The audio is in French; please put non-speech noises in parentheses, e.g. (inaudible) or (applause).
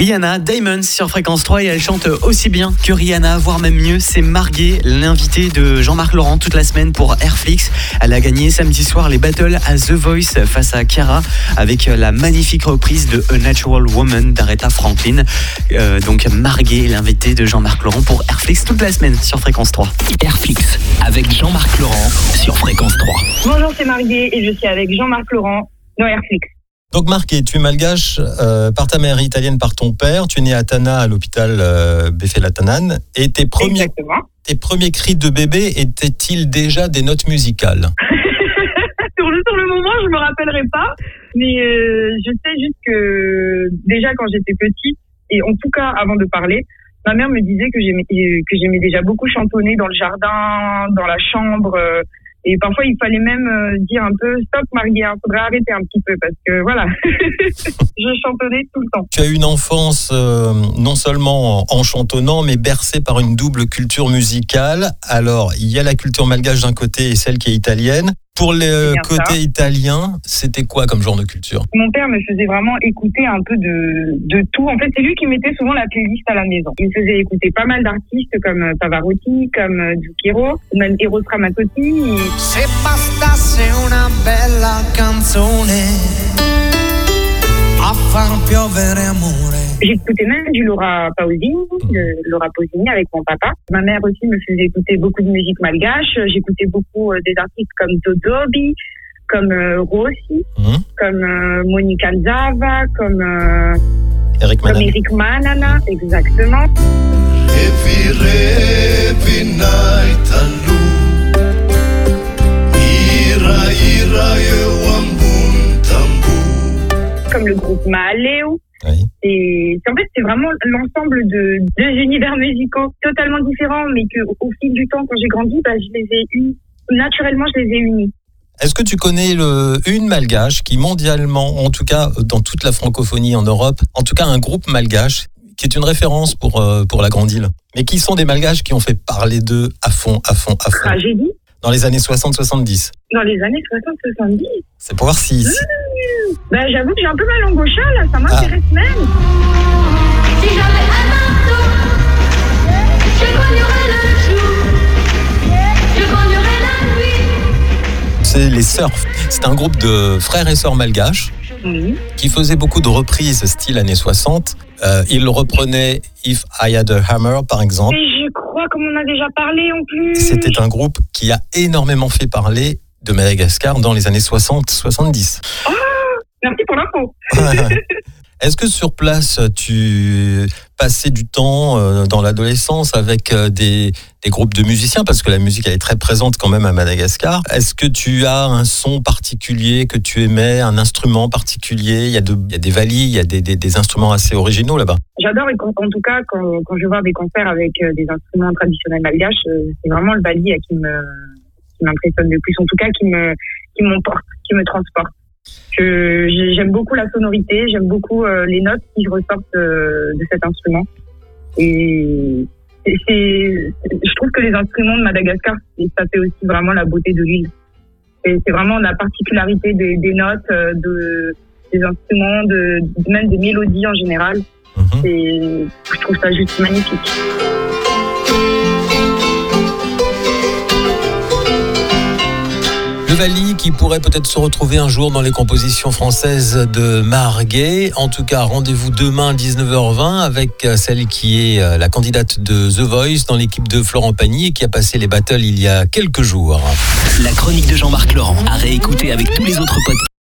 Rihanna Diamonds sur Fréquence 3 et elle chante aussi bien que Rihanna, voire même mieux. C'est Marguet, l'invité de Jean-Marc Laurent toute la semaine pour Airflix. Elle a gagné samedi soir les battles à The Voice face à Chiara avec la magnifique reprise de A Natural Woman d'Aretha Franklin. Euh, donc Marguet, l'invité de Jean-Marc Laurent pour Airflix toute la semaine sur Fréquence 3. Airflix avec Jean-Marc Laurent sur Fréquence 3. Bonjour, c'est Marguet et je suis avec Jean-Marc Laurent dans Airflix. Donc Marc, tu es malgache euh, par ta mère italienne, par ton père. Tu es né à Tana, à l'hôpital euh. Et tes premiers, Exactement. tes premiers cris de bébé étaient-ils déjà des notes musicales? (laughs) Sur, le, sur le moment, je me rappellerai pas, mais euh, je sais juste que déjà quand j'étais petite, et en tout cas avant de parler, ma mère me disait que j'aimais que j'aimais déjà beaucoup chantonner dans le jardin, dans la chambre. Et parfois, il fallait même euh, dire un peu stop, Marie, il faudrait arrêter un petit peu parce que voilà, (laughs) je chantonnais tout le temps. Tu as eu une enfance euh, non seulement en, en chantonnant, mais bercée par une double culture musicale. Alors, il y a la culture malgache d'un côté et celle qui est italienne. Pour le côté ça. italien, c'était quoi comme genre de culture? Mon père me faisait vraiment écouter un peu de, de tout. En fait, c'est lui qui mettait souvent la playlist à la maison. Il me faisait écouter pas mal d'artistes comme euh, Pavarotti, comme euh, Zucchero, même Eros Ramazzotti. Se bastasse una bella canzone a far piovere amore. J'écoutais même du Laura Pausini, de Laura Pausini avec mon papa. Ma mère aussi me faisait écouter beaucoup de musique malgache. J'écoutais beaucoup euh, des artistes comme Dodobi, comme euh, Rossi, Hum comme euh, Monica Zava, comme, euh, Eric comme Manan. Eric Manana, exactement. Comme le groupe Maaleu. Oui. Et en fait, c'est vraiment l'ensemble de deux univers musicaux totalement différents, mais que au fil du temps, quand j'ai grandi, bah, je les ai unis. Naturellement, je les ai unis. Est-ce que tu connais le, une malgache qui mondialement, en tout cas dans toute la francophonie en Europe, en tout cas un groupe malgache qui est une référence pour, euh, pour la Grande Île, mais qui sont des malgaches qui ont fait parler d'eux à fond, à fond, à fond, Tragédie dans les années 60-70. dans les années 60-70. C'est pour voir si, si- Bah, j'avoue que j'ai un peu mal en gaucha, là, ça m'intéresse même. Si j'avais un marteau, je le jour, je la nuit. c'est les Surf. C'est un groupe de frères et sœurs malgaches Oui. qui faisait beaucoup de reprises style années 60. Euh, ils reprenaient If I Had a Hammer, par exemple. Et je crois, comme on a déjà parlé en plus. C'était un groupe qui a énormément fait parler de Madagascar dans les années 60-70. Merci pour l'info. (laughs) Est-ce que sur place, tu passais du temps euh, dans l'adolescence avec euh, des, des groupes de musiciens? Parce que la musique, elle est très présente quand même à Madagascar. Est-ce que tu as un son particulier que tu aimais, un instrument particulier? Il y, a de- il y a des valises, il y a des, des- des instruments assez originaux là-bas. J'adore, en tout cas, quand, quand je voir des concerts avec euh, des instruments traditionnels malgaches, c'est vraiment le euh, qui qui m'impressionne le plus, en tout cas qui qui m'emporte, qui me transporte. J'aime beaucoup la sonorité, j'aime beaucoup euh, les notes qui ressortent euh, de cet instrument. Et c'est, je trouve que les instruments de Madagascar, ça fait aussi vraiment la beauté de l'île. C'est vraiment la particularité des, des notes, euh, de, des instruments, de, même des mélodies en général. Mhm. Et je trouve ça juste magnifique. Qui pourrait peut-être se retrouver un jour dans les compositions françaises de Marguet. En tout cas, rendez-vous demain 19h20 avec euh, celle qui est euh, la candidate de The Voice dans l'équipe de Florent Pagny et qui a passé les battles il y a quelques jours. La chronique de Jean-Marc Laurent à réécouter avec tous les autres podcasts.